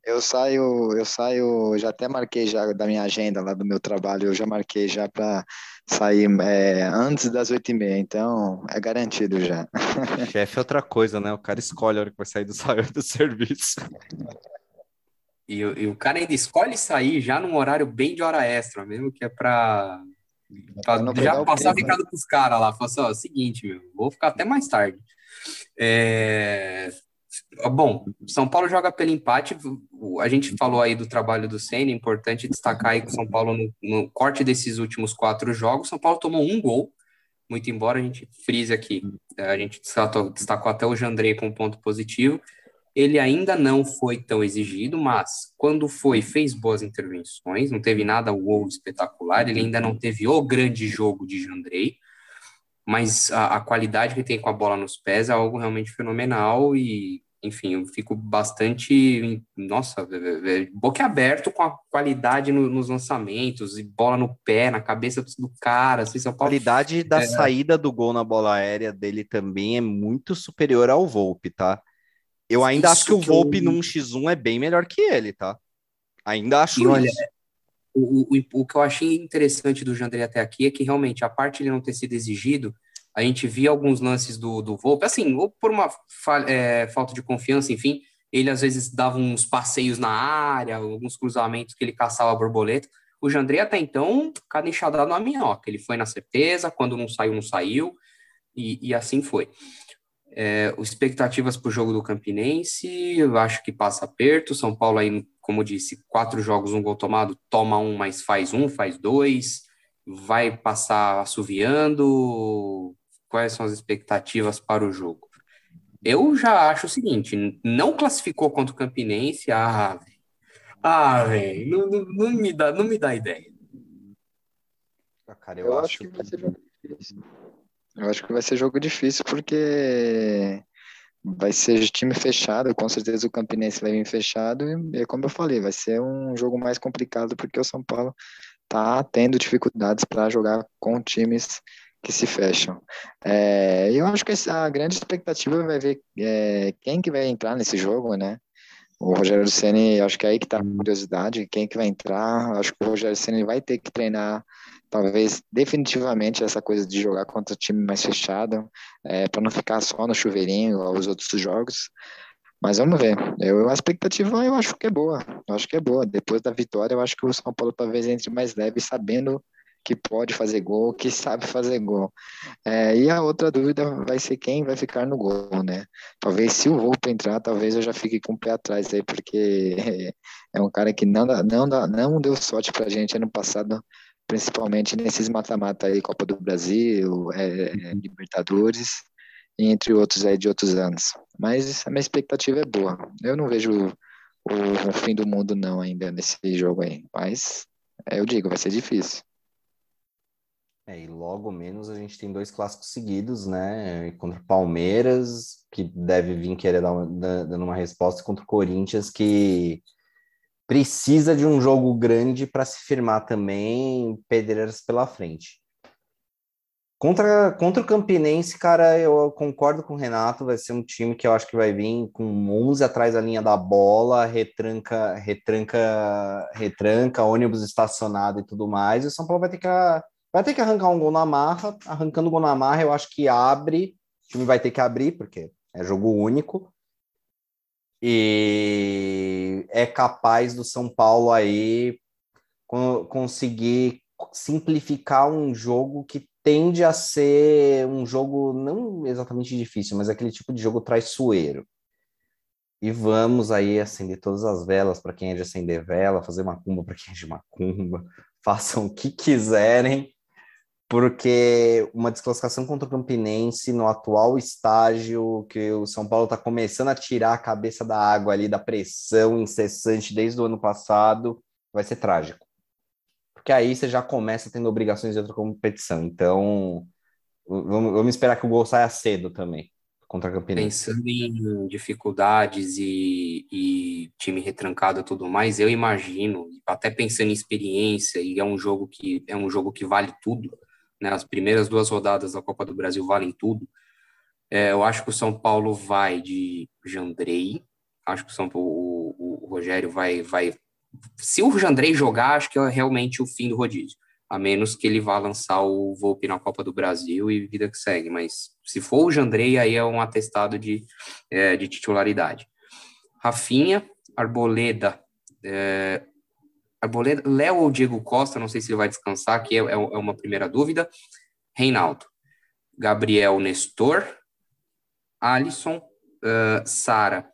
Speaker 2: Eu saio, eu saio, já até marquei já da minha agenda lá do meu trabalho, eu já marquei já para sair é, antes das oito e meia, então é garantido já.
Speaker 3: Chefe é outra coisa, né? O cara escolhe a hora que vai sair do, do serviço.
Speaker 1: E, e, o cara ainda escolhe sair já num horário bem de hora extra, mesmo que é para já passar recado pros caras lá. Falar assim, ó, seguinte, meu, vou ficar até mais tarde. É... Bom, São Paulo joga pelo empate. A gente falou aí do trabalho do Senna, é importante destacar aí que o São Paulo, no, no, corte desses últimos quatro jogos, São Paulo tomou um gol, muito embora a gente frise aqui. A gente destacou, destacou até o Jandrei com ponto positivo Ele ainda não foi tão exigido, mas quando foi, fez boas intervenções, não teve nada wow espetacular, ele ainda não teve o grande jogo de Jandrei, mas a, a qualidade que tem com a bola nos pés é algo realmente fenomenal e enfim, eu fico bastante, nossa, boquiaberto com a qualidade no, nos lançamentos e bola no pé, na cabeça do cara. Assim, São
Speaker 3: Paulo, a qualidade da é... saída do gol na bola aérea dele também é muito superior ao Volpe, tá? Eu ainda isso acho que o Volpe eu... num X1 é bem melhor que ele, tá? Ainda acho e olha, isso.
Speaker 1: O, o, o que eu achei interessante do Jandrei até aqui é que realmente a parte de ele não ter sido exigido a gente via alguns lances do, do Volpe, assim, ou por uma é, falta de confiança, enfim, ele às vezes dava uns passeios na área, alguns cruzamentos que ele caçava a borboleta. O Jandrei até então, cada enxadado na minhoca. Ele foi na certeza, quando não saiu, não saiu, e, e assim foi. É, expectativas para o jogo do Campinense, eu acho que passa aperto. São Paulo aí, como disse, quatro jogos, um gol tomado, toma um, mas faz um, faz dois, vai passar assoviando, quais são as expectativas para o jogo? Eu já acho o seguinte, não classificou contra o Campinense, ah, velho. Ah, velho, não, não, não, me dá, não me dá ideia.
Speaker 2: Ah, cara, eu, eu acho, acho que vai ser difícil. Eu acho que vai ser jogo difícil porque vai ser time fechado, com certeza o Campinense vai vir fechado e, como eu falei, vai ser um jogo mais complicado porque o São Paulo tá tendo dificuldades para jogar com times que se fecham. É, eu acho que a grande expectativa vai ver é, quem que vai entrar nesse jogo, né? O Rogério Ceni, acho que é aí que está a curiosidade, quem que vai entrar. Acho que o Rogério Ceni vai ter que treinar, talvez definitivamente essa coisa de jogar contra time mais fechado, é, para não ficar só no chuveirinho os outros jogos. Mas vamos ver. Eu, a expectativa eu acho que é boa. Eu acho que é boa. Depois da vitória, eu acho que o São Paulo talvez entre mais leve, sabendo que pode fazer gol, que sabe fazer gol. É, e a outra dúvida vai ser quem vai ficar no gol, né? Talvez se o Volpe entrar, talvez eu já fique com o pé atrás aí, porque é um cara que não, não, não deu sorte pra gente ano passado, principalmente nesses mata-mata aí, Copa do Brasil, é, é, Libertadores, entre outros aí de outros anos. Mas a minha expectativa é boa. Eu não vejo o, o fim do mundo não ainda nesse jogo aí, mas eu digo, vai ser difícil.
Speaker 3: É, e logo menos a gente tem dois clássicos seguidos, né? Contra o Palmeiras, que deve vir querer dar uma, dando uma resposta, contra o Corinthians, que precisa de um jogo grande para se firmar também, pedreiras pela frente. Contra, contra o Campinense, cara, eu concordo com o Renato, vai ser um time que eu acho que vai vir com 11 atrás da linha da bola, retranca, retranca, retranca, ônibus estacionado e tudo mais, e o São Paulo vai ter que Vai ter que arrancar um gol na marra. Arrancando o gol na marra, eu acho que abre. O time vai ter que abrir, porque é jogo único. E é capaz do São Paulo aí conseguir simplificar um jogo que tende a ser um jogo não exatamente difícil, mas aquele tipo de jogo traiçoeiro. E vamos aí acender todas as velas para quem é de acender vela, fazer macumba para quem é de macumba, façam o que quiserem, porque uma desclassificação contra o Campinense no atual estágio que o São Paulo está começando a tirar a cabeça da água ali, da pressão incessante desde o ano passado, vai ser trágico. Porque aí você já começa tendo obrigações de outra competição. Então, vamos, vamos esperar que o gol saia cedo também contra a Campinense.
Speaker 1: Pensando em dificuldades e, e, time retrancado e tudo mais, eu imagino, até pensando em experiência, e é um jogo que é um jogo que vale tudo né, as primeiras duas rodadas da Copa do Brasil valem tudo. É, eu acho que o São Paulo vai de Jandrei, acho que o, São Paulo, o, o, Rogério vai, vai. Se o Jandrei jogar, acho que é realmente o fim do rodízio, a menos que ele vá lançar o Volpe na Copa do Brasil e vida que segue. Mas se for o Jandrei, aí é um atestado de, é, de titularidade. Rafinha, Arboleda, é, Arboleda, Léo ou Diego Costa, não sei se ele vai descansar, que é, é, é uma primeira dúvida. Reinaldo, Gabriel Nestor, Alisson, uh, Sara,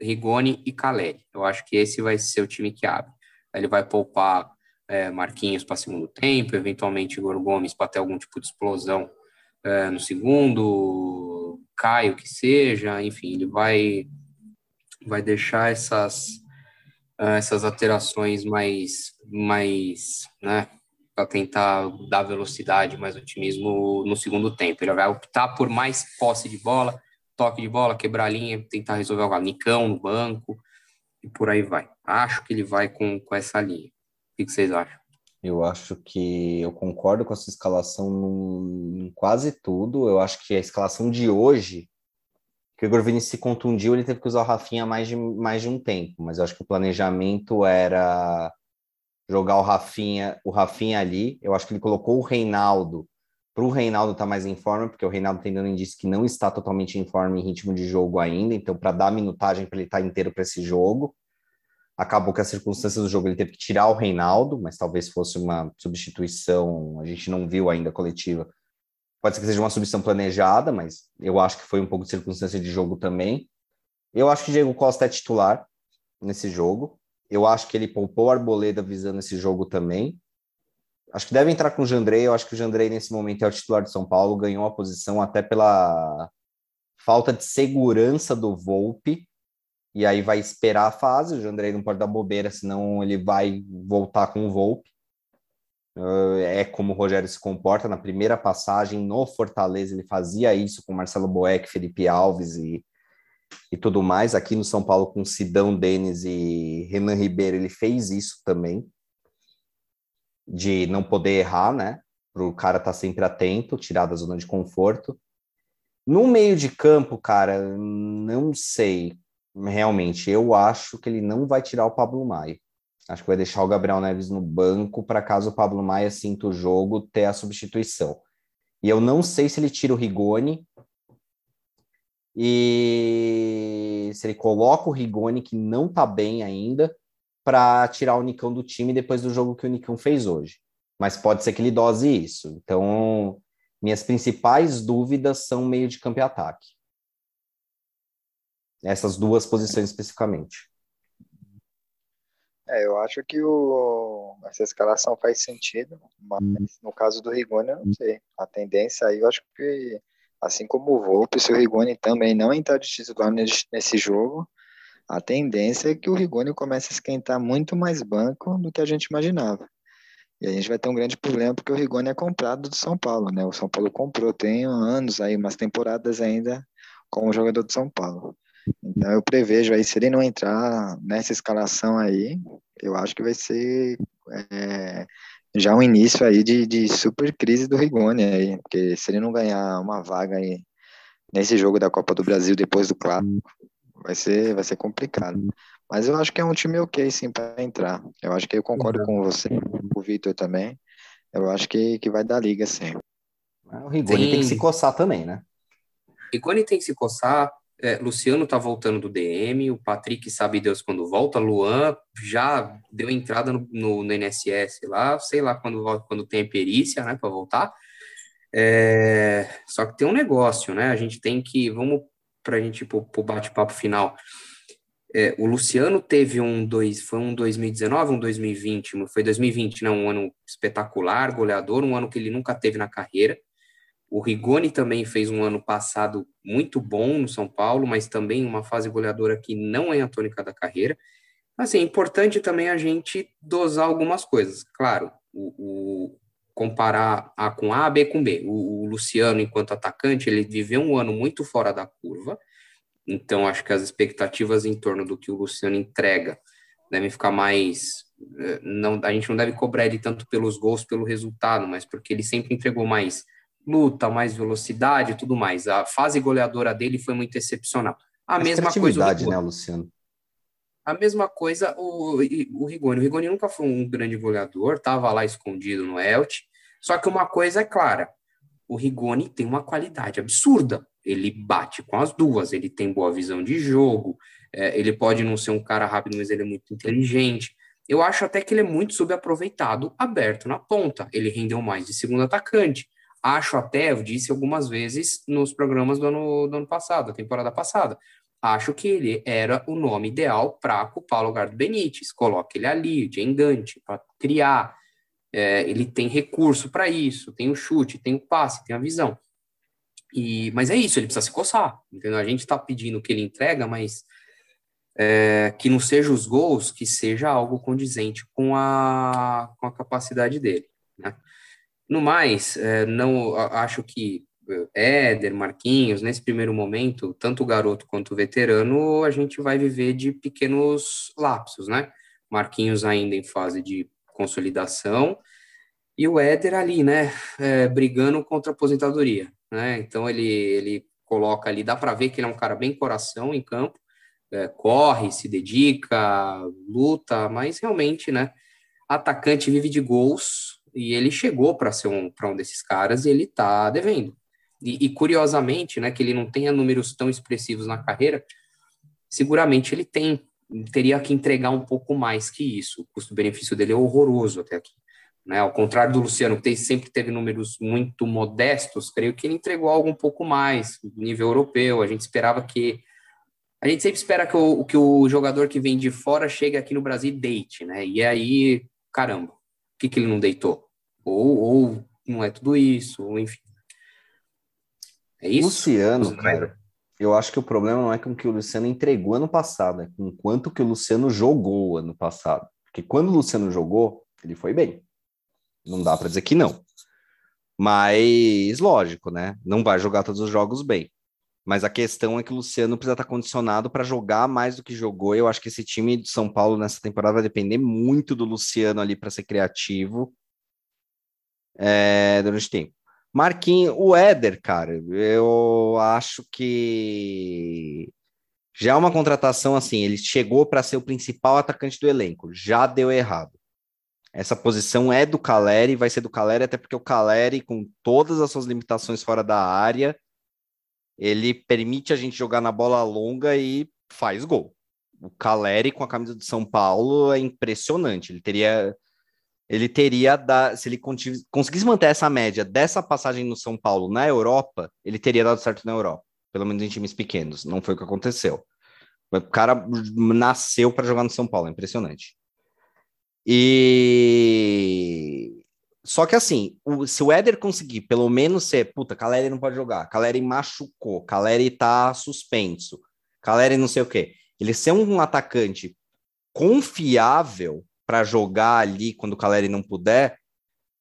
Speaker 1: Rigoni e Caleri. Eu acho que esse vai ser o time que abre. Ele vai poupar é, Marquinhos para segundo tempo, eventualmente Igor Gomes para ter algum tipo de explosão é, no segundo, Caio que seja, enfim, ele vai vai deixar essas, essas alterações mais, mais né, para tentar dar velocidade, mais otimismo no segundo tempo. Ele vai optar por mais posse de bola, toque de bola, quebrar a linha, tentar resolver o Nicão no banco e por aí vai. Acho que ele vai com, com essa linha. O que vocês acham?
Speaker 3: Eu acho que eu concordo com essa escalação em quase tudo. Eu acho que a escalação de hoje, que o Igor Vinícius se contundiu, ele teve que usar o Rafinha mais de, mais de um tempo, mas eu acho que o planejamento era jogar o Rafinha, o Rafinha ali. Eu acho que ele colocou o Reinaldo para o Reinaldo estar tá mais em forma, porque o Reinaldo tem dando indício que não está totalmente em forma em ritmo de jogo ainda, então para dar minutagem para ele estar tá inteiro para esse jogo. Acabou que as circunstâncias do jogo ele teve que tirar o Reinaldo, mas talvez fosse uma substituição, a gente não viu ainda a coletiva. Pode ser que seja uma substituição planejada, mas eu acho que foi um pouco de circunstância de jogo também. Eu acho que Diego Costa é titular nesse jogo. Eu acho que ele poupou Arboleda visando esse jogo também. Acho que deve entrar com o Jandrei. Eu acho que o Jandrei, nesse momento, é o titular de São Paulo. Ganhou a posição até pela falta de segurança do Volpe. E aí vai esperar a fase. O Jandrei não pode dar bobeira, senão ele vai voltar com o Volpe. É como o Rogério se comporta. Na primeira passagem no Fortaleza, ele fazia isso com Marcelo Boeck, Felipe Alves e e tudo mais. Aqui no São Paulo, com Sidão Denis e Renan Ribeiro, ele fez isso também, de não poder errar, né? Para o cara estar tá sempre atento, tirar da zona de conforto. No meio de campo, cara, não sei. Realmente, eu acho que ele não vai tirar o Pablo Maia. Acho que vai deixar o Gabriel Neves no banco para caso o Pablo Maia sinta o jogo ter a substituição. E eu não sei se ele tira o Rigoni e se ele coloca o Rigoni, que não tá bem ainda, para tirar o Nicão do time depois do jogo que o Nicão fez hoje. Mas pode ser que ele dose isso. Então, minhas principais dúvidas são meio de campo e ataque. Essas duas posições especificamente.
Speaker 2: É, eu acho que o, essa escalação faz sentido, mas no caso do Rigoni, eu não sei. A tendência aí, eu acho que assim como o Volpe, se o Rigoni também não entrar de titular nesse jogo, a tendência é que o Rigoni comece a esquentar muito mais banco do que a gente imaginava. E a gente vai ter um grande problema porque o Rigoni é comprado do São Paulo, né? O São Paulo comprou, tem anos aí, umas temporadas ainda como jogador do São Paulo. Então eu prevejo aí, se ele não entrar nessa escalação aí, eu acho que vai ser é, já um início aí de, de super crise do Rigoni aí, porque se ele não ganhar uma vaga aí nesse jogo da Copa do Brasil depois do clássico, vai ser, vai ser complicado. Mas eu acho que é um time ok sim para entrar. Eu acho que eu concordo com você, com o Vitor também. Eu acho que, que vai dar liga sim.
Speaker 3: O Rigoni tem que se coçar também, né?
Speaker 1: Rigoni tem que se coçar, é, Luciano tá voltando do DM, o Patrick sabe Deus quando volta, Luan já deu entrada no, no, no NSS lá, sei lá quando, quando tem perícia, né, para voltar. É, só que tem um negócio, né? A gente tem que, vamos para a gente pro, pro bate-papo final. É, o Luciano teve um dois, foi um 2019, um 2020, foi 2020, né? Um ano espetacular, goleador, um ano que ele nunca teve na carreira. O Rigoni também fez um ano passado muito bom no São Paulo, mas também uma fase goleadora que não é a tônica da carreira. Assim, é importante também a gente dosar algumas coisas. Claro, o, o comparar A com A, B com B. O, o, Luciano, enquanto atacante, ele viveu um ano muito fora da curva, então acho que as expectativas em torno do que o Luciano entrega devem ficar mais. Eh, não, a gente não deve cobrar ele tanto pelos gols, pelo resultado, mas porque ele sempre entregou mais luta, mais velocidade e tudo mais. A fase goleadora dele foi muito excepcional. A mesma coisa.
Speaker 3: O né, Luciano?
Speaker 1: A mesma coisa o, o Rigoni. O Rigoni nunca foi um grande goleador, estava lá escondido no Elche. Só que uma coisa é clara: o Rigoni tem uma qualidade absurda. Ele bate com as duas, ele tem boa visão de jogo, é, ele pode não ser um cara rápido, mas ele é muito inteligente. Eu acho até que ele é muito subaproveitado, aberto na ponta. Ele rendeu mais de segundo atacante. Acho até, eu disse algumas vezes nos programas do ano, do ano passado, da temporada passada, acho que ele era o nome ideal para ocupar o lugar do Benítez. Coloca ele ali, de engante, para criar. É, ele tem recurso para isso, tem o chute, tem o passe, tem a visão. E, mas é isso, ele precisa se coçar. Entendeu? A gente está pedindo que ele entrega, mas é, que não seja os gols, que seja algo condizente com a, com a capacidade dele. Né? No mais, é, não acho que é, Éder, Marquinhos, nesse primeiro momento, tanto o garoto quanto o veterano, a gente vai viver de pequenos lapsos, né? Marquinhos ainda em fase de consolidação e o Éder ali, né, é, brigando contra a aposentadoria, né? Então ele ele coloca ali, dá para ver que ele é um cara bem coração em campo, é, corre, se dedica, luta, mas realmente, né, atacante vive de gols e ele chegou para ser um para um desses caras e ele tá devendo. E, e, curiosamente, né, que ele não tenha números tão expressivos na carreira, seguramente ele tem teria que entregar um pouco mais que isso. O custo-benefício dele é horroroso até aqui. Né? Ao contrário do Luciano, que sempre teve números muito modestos, creio que ele entregou algo um pouco mais, nível europeu. A gente esperava que. A gente sempre espera que o, que o jogador que vem de fora chegue aqui no Brasil e deite, né? E aí, caramba, o que, que ele não deitou? Ou, ou não é tudo isso, ou enfim.
Speaker 3: É isso? Luciano, cara, eu acho que o problema não é com o que o Luciano entregou ano passado, é com quanto que o Luciano jogou ano passado. Porque quando o Luciano jogou, ele foi bem. Não dá para dizer que não. Mas, lógico, né? Não vai jogar todos os jogos bem. Mas a questão é que o Luciano precisa estar condicionado para jogar mais do que jogou. Eu acho que esse time de São Paulo nessa temporada vai depender muito do Luciano ali para ser criativo é, durante tempo. Marquinhos, o Éder, cara, eu acho que já é uma contratação assim, ele chegou para ser o principal atacante do elenco, já deu errado. Essa posição é do Caleri, vai ser do Caleri, até porque o Caleri, com todas as suas limitações fora da área, ele permite a gente jogar na bola longa e faz gol. O Caleri com a camisa do São Paulo é impressionante. Ele teria ele teria, da, se ele conseguisse manter essa média dessa passagem no São Paulo na Europa, ele teria dado certo na Europa, pelo menos em times pequenos. Não foi o que aconteceu. O cara nasceu para jogar no São Paulo, é impressionante. E só que assim, o, se o Éder conseguir pelo menos ser, puta, Caleri não pode jogar, Caleri machucou, Caleri tá suspenso, Caleri não sei o quê. Ele ser um atacante confiável para jogar ali quando o Caleri não puder,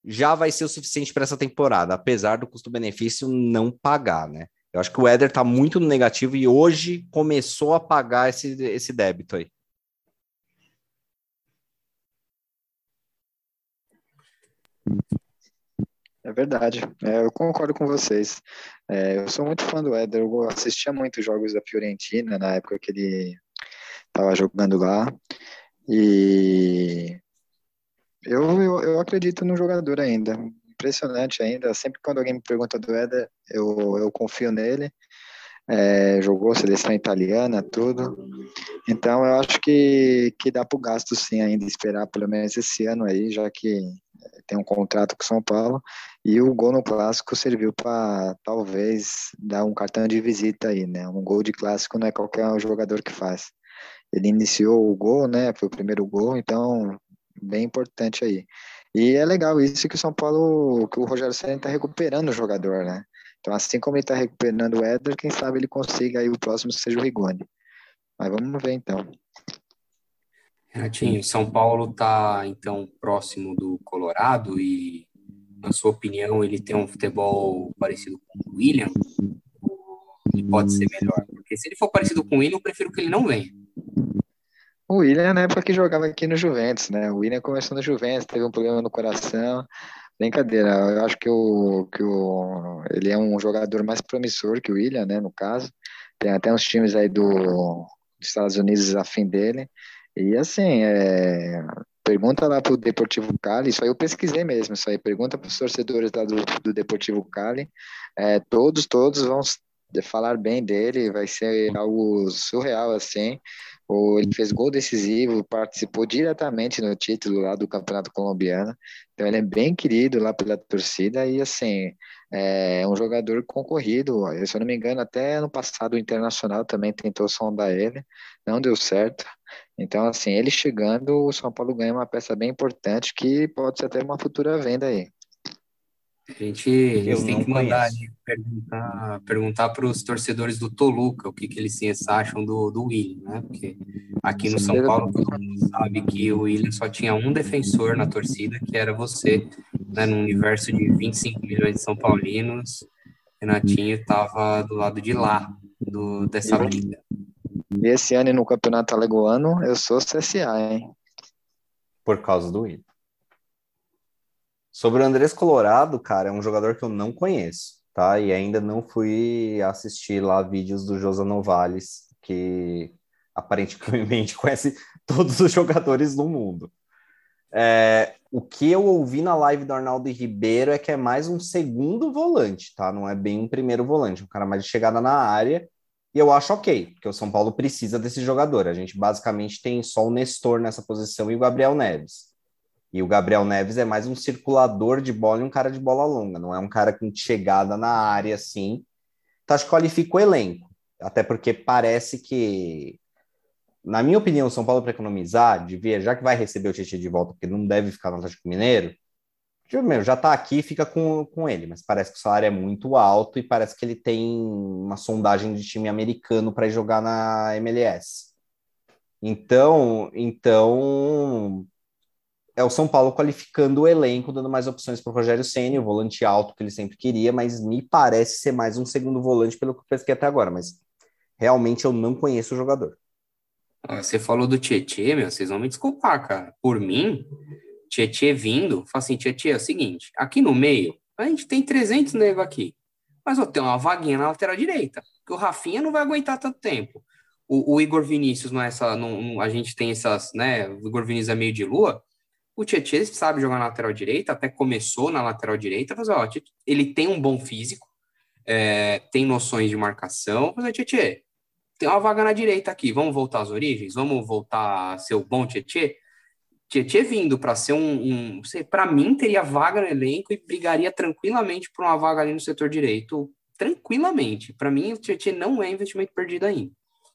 Speaker 3: já vai ser o suficiente para essa temporada, apesar do custo-benefício não pagar, né? Eu acho que o Éder está muito no negativo e hoje começou a pagar esse, esse débito aí.
Speaker 2: É verdade, é, eu concordo com vocês. É, eu sou muito fã do Éder, eu assistia muito jogos da Fiorentina na época que ele estava jogando lá. E eu, eu, eu acredito no jogador ainda. Impressionante ainda. Sempre quando alguém me pergunta do Éder, eu, eu confio nele. É, jogou seleção italiana, tudo. Então eu acho que, que dá para o gasto sim ainda esperar pelo menos esse ano aí, já que tem um contrato com São Paulo. E o gol no clássico serviu para talvez dar um cartão de visita aí, né? Um gol de clássico não é qualquer jogador que faz ele iniciou o gol, né? Foi o primeiro gol, então bem importante aí. E é legal isso que o São Paulo, que o Rogério Senna está recuperando o jogador, né? Então, assim como ele está recuperando o Éder, quem sabe ele consiga aí o próximo seja o Rigoni. Mas vamos ver então.
Speaker 1: Renatinho, São Paulo está então próximo do Colorado e, na sua opinião, ele tem um futebol parecido com o William? Ou pode ser melhor? Porque se ele for parecido com o William, eu prefiro que ele não venha.
Speaker 2: O William, na época que jogava aqui no Juventus, né? O William começou no Juventus, teve um problema no coração. Brincadeira, eu acho que, o, que o, ele é um jogador mais promissor que o William, né? No caso, tem até uns times aí do, dos Estados Unidos afim dele. E assim, é, pergunta lá pro Deportivo Cali, isso aí eu pesquisei mesmo, isso aí, pergunta para os torcedores lá do, do Deportivo Cali, é, todos, todos vão falar bem dele, vai ser algo surreal assim, ele fez gol decisivo, participou diretamente no título lá do Campeonato Colombiano. Então ele é bem querido lá pela torcida e assim é um jogador concorrido. Se eu não me engano, até ano passado o Internacional também tentou sondar ele, não deu certo. Então assim, ele chegando, o São Paulo ganha uma peça bem importante que pode ser até uma futura venda aí.
Speaker 1: A gente, a gente tem que mandar ali, perguntar, perguntar para os torcedores do Toluca o que, que eles acham do, do William, né? Porque aqui no São Paulo todo mundo sabe que o William só tinha um defensor na torcida, que era você, né? No universo de 25 milhões de São Paulinos, Renatinho estava do lado de lá do, dessa briga.
Speaker 2: E esse ano no Campeonato Alagoano eu sou CSA, hein?
Speaker 3: Por causa do William. Sobre o Andrés Colorado, cara, é um jogador que eu não conheço, tá? E ainda não fui assistir lá vídeos do Josa Novales, que aparentemente conhece todos os jogadores do mundo. É, o que eu ouvi na live do Arnaldo Ribeiro é que é mais um segundo volante, tá? Não é bem um primeiro volante, um cara mais de chegada na área. E eu acho ok, porque o São Paulo precisa desse jogador. A gente basicamente tem só o Nestor nessa posição e o Gabriel Neves. E o Gabriel Neves é mais um circulador de bola e um cara de bola longa, não é um cara com chegada na área assim. Então acho que qualifica o elenco. Até porque parece que, na minha opinião, o São Paulo para economizar, devia, já que vai receber o Tietchan de volta, porque não deve ficar no Atlético Mineiro, meu, já está aqui, fica com, com ele, mas parece que o salário é muito alto e parece que ele tem uma sondagem de time americano para jogar na MLS. Então, então é o São Paulo qualificando o elenco, dando mais opções para o Rogério Senna, o volante alto que ele sempre queria, mas me parece ser mais um segundo volante pelo que eu pesquei até agora, mas realmente eu não conheço o jogador.
Speaker 1: Você falou do Tietê, meu, vocês vão me desculpar, cara. Por mim, Tietê vindo, fala assim, Tietê, é o seguinte, aqui no meio, a gente tem 300 nego aqui, mas eu tenho uma vaguinha na lateral direita, que o Rafinha não vai aguentar tanto tempo. O, o Igor Vinícius, não é essa, não, a gente tem essas, né, o Igor Vinícius é meio de lua, o Tietchan sabe jogar na lateral direita, até começou na lateral direita, mas ó, ele tem um bom físico, é, tem noções de marcação, mas Tietchan tem uma vaga na direita aqui, vamos voltar às origens, vamos voltar a ser o bom Tietchan? Tietchan vindo para ser um, um para mim teria vaga no elenco e brigaria tranquilamente por uma vaga ali no setor direito, tranquilamente. Para mim o Tietchan não é investimento perdido ainda.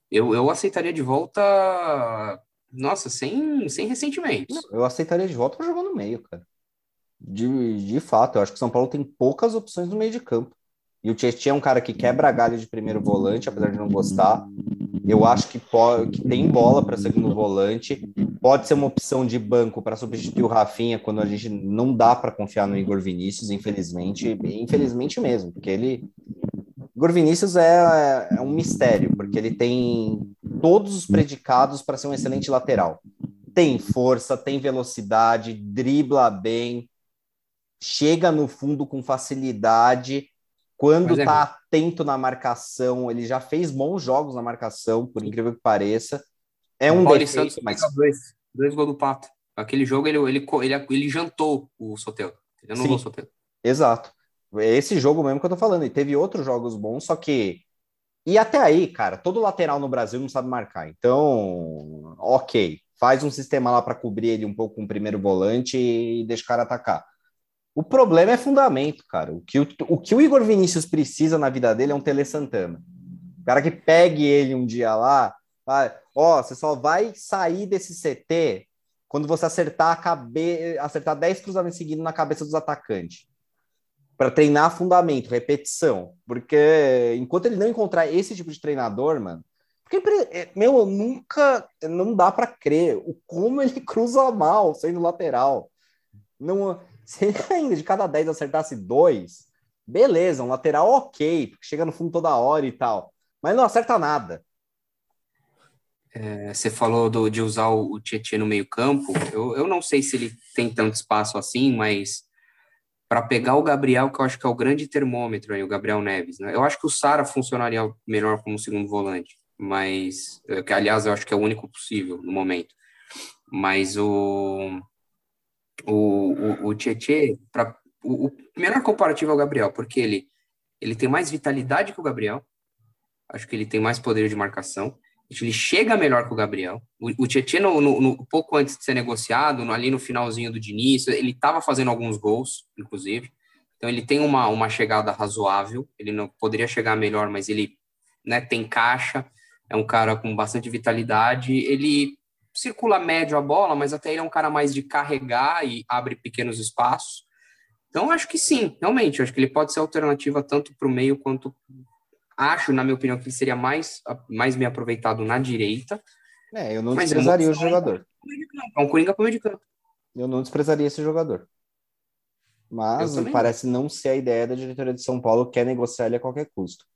Speaker 1: Eu, eu aceitaria de volta nossa, sem, sem ressentimentos.
Speaker 3: Eu aceitaria de volta para jogar no meio, cara. De, de fato, eu acho que São Paulo tem poucas opções no meio de campo. E o Tietchan é um cara que quebra galho de primeiro volante, apesar de não gostar. Eu acho que, pode, que tem bola para segundo volante. Pode ser uma opção de banco para substituir o Rafinha quando a gente não dá para confiar no Igor Vinícius, infelizmente. Infelizmente mesmo, porque ele. Igor Vinícius é, é um mistério, porque ele tem todos os predicados para ser um excelente lateral. Tem força, tem velocidade, dribla bem, chega no fundo com facilidade. Quando está é atento na marcação, ele já fez bons jogos na marcação, por incrível que pareça. É um
Speaker 1: Paulo defeito, mas... dois, dois gols do Pato. Aquele jogo ele, ele, ele, ele jantou o Soteldo. Ele anulou o Soteldo.
Speaker 3: Exato. Esse jogo mesmo que eu tô falando. E teve outros jogos bons, só que e até aí, cara, todo lateral no Brasil não sabe marcar. Então, ok, faz um sistema lá para cobrir ele um pouco com o primeiro volante e deixa o cara atacar. O problema é fundamento, cara. O que o, o que o Igor Vinícius precisa na vida dele é um Tele Santana. O cara que pegue ele um dia lá, ó, você só vai sair desse CT quando você acertar a cabe... acertar 10 cruzamentos seguidos na cabeça dos atacantes para treinar fundamento, repetição. Porque enquanto ele não encontrar esse tipo de treinador, mano, porque, é, meu, nunca, não dá para crer o como ele cruza mal sendo lateral. Não, se ele ainda de cada 10 acertasse dois, beleza, um lateral ok, porque chega no fundo toda hora e tal, mas não acerta nada.
Speaker 1: É, você falou do, de usar o Tietchan no meio campo, eu, eu não sei se ele tem tanto espaço assim, mas para pegar o Gabriel, que eu acho que é o grande termômetro aí, o Gabriel Neves. Né? Eu acho que o Sara funcionaria melhor como segundo volante, mas eh, que aliás eu acho que é o único possível no momento. Mas o o, o, o Tietê, para o, o melhor comparativo é o Gabriel, porque ele ele tem mais vitalidade que o Gabriel. Acho que ele tem mais poder de marcação ele chega melhor que o Gabriel. O, o Tietchan, no, no, no, pouco antes de ser negociado, no, ali no finalzinho do Diniz, ele estava fazendo alguns gols, inclusive. Então ele tem uma, uma chegada razoável. Ele não poderia chegar melhor, mas ele né, tem caixa. É um cara com bastante vitalidade. Ele circula médio a bola, mas até ele é um cara mais de carregar e abre pequenos espaços. Então, acho que sim, realmente. Acho que ele pode ser alternativa tanto para o meio quanto. Acho, na minha opinião, que ele seria mais, mais bem aproveitado na direita.
Speaker 3: É, eu não Mas desprezaria o jogador.
Speaker 1: É um Coringa para o meio de campo.
Speaker 3: Eu não desprezaria esse jogador. Mas parece não ser a ideia da diretoria de São Paulo, que é negociar ele a qualquer custo.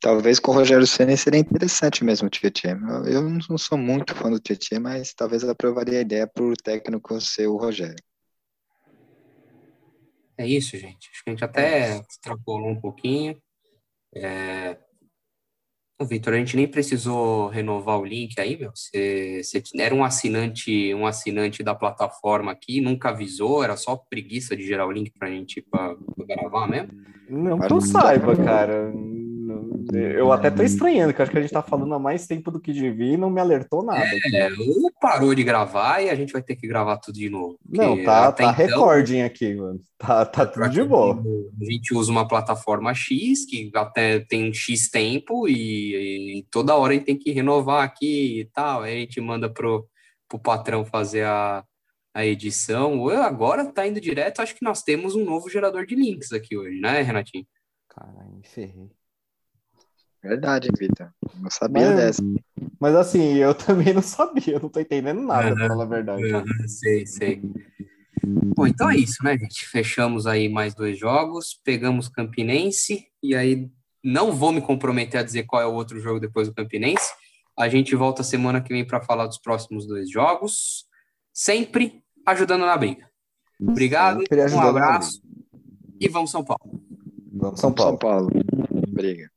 Speaker 2: Talvez com o Rogério Senna seria interessante mesmo o Tietchan. Eu não sou muito fã do Tietchan, mas talvez aprovaria a ideia por o técnico ser o Rogério.
Speaker 1: É isso, gente. Acho que a gente até extrapolou um pouquinho. É... Vitor, a gente nem precisou renovar o link aí, meu. Você, você era um assinante, um assinante da plataforma aqui, nunca avisou, era só preguiça de gerar o link pra gente pra, pra gravar mesmo?
Speaker 3: Não que eu saiba, cara. Eu até tô estranhando, que acho que a gente tá falando há mais tempo do que devia e não me alertou nada.
Speaker 1: É, ou parou de gravar e a gente vai ter que gravar tudo de novo.
Speaker 3: Não, tá, tá então, recording aqui, mano. Tá, tá tudo de boa.
Speaker 1: A gente usa uma plataforma X, que até tem X tempo, e, e toda hora a gente tem que renovar aqui e tal. Aí a gente manda pro, pro patrão fazer a, a edição. Agora tá indo direto, acho que nós temos um novo gerador de links aqui hoje, né, Renatinho?
Speaker 3: Caralho, me ferrei.
Speaker 2: Verdade, Vitor. Não sabia mas, dessa.
Speaker 3: Mas assim, eu também não sabia, não tô entendendo nada, uhum, pra falar a verdade.
Speaker 1: Uhum, sei, sei. Bom, então é isso, né, gente? Fechamos aí mais dois jogos, pegamos Campinense, e aí não vou me comprometer a dizer qual é o outro jogo depois do Campinense. A gente volta semana que vem para falar dos próximos dois jogos, sempre ajudando na briga. Obrigado, um abraço e vamos São Paulo.
Speaker 3: Vamos São Paulo.
Speaker 2: São Paulo. Briga.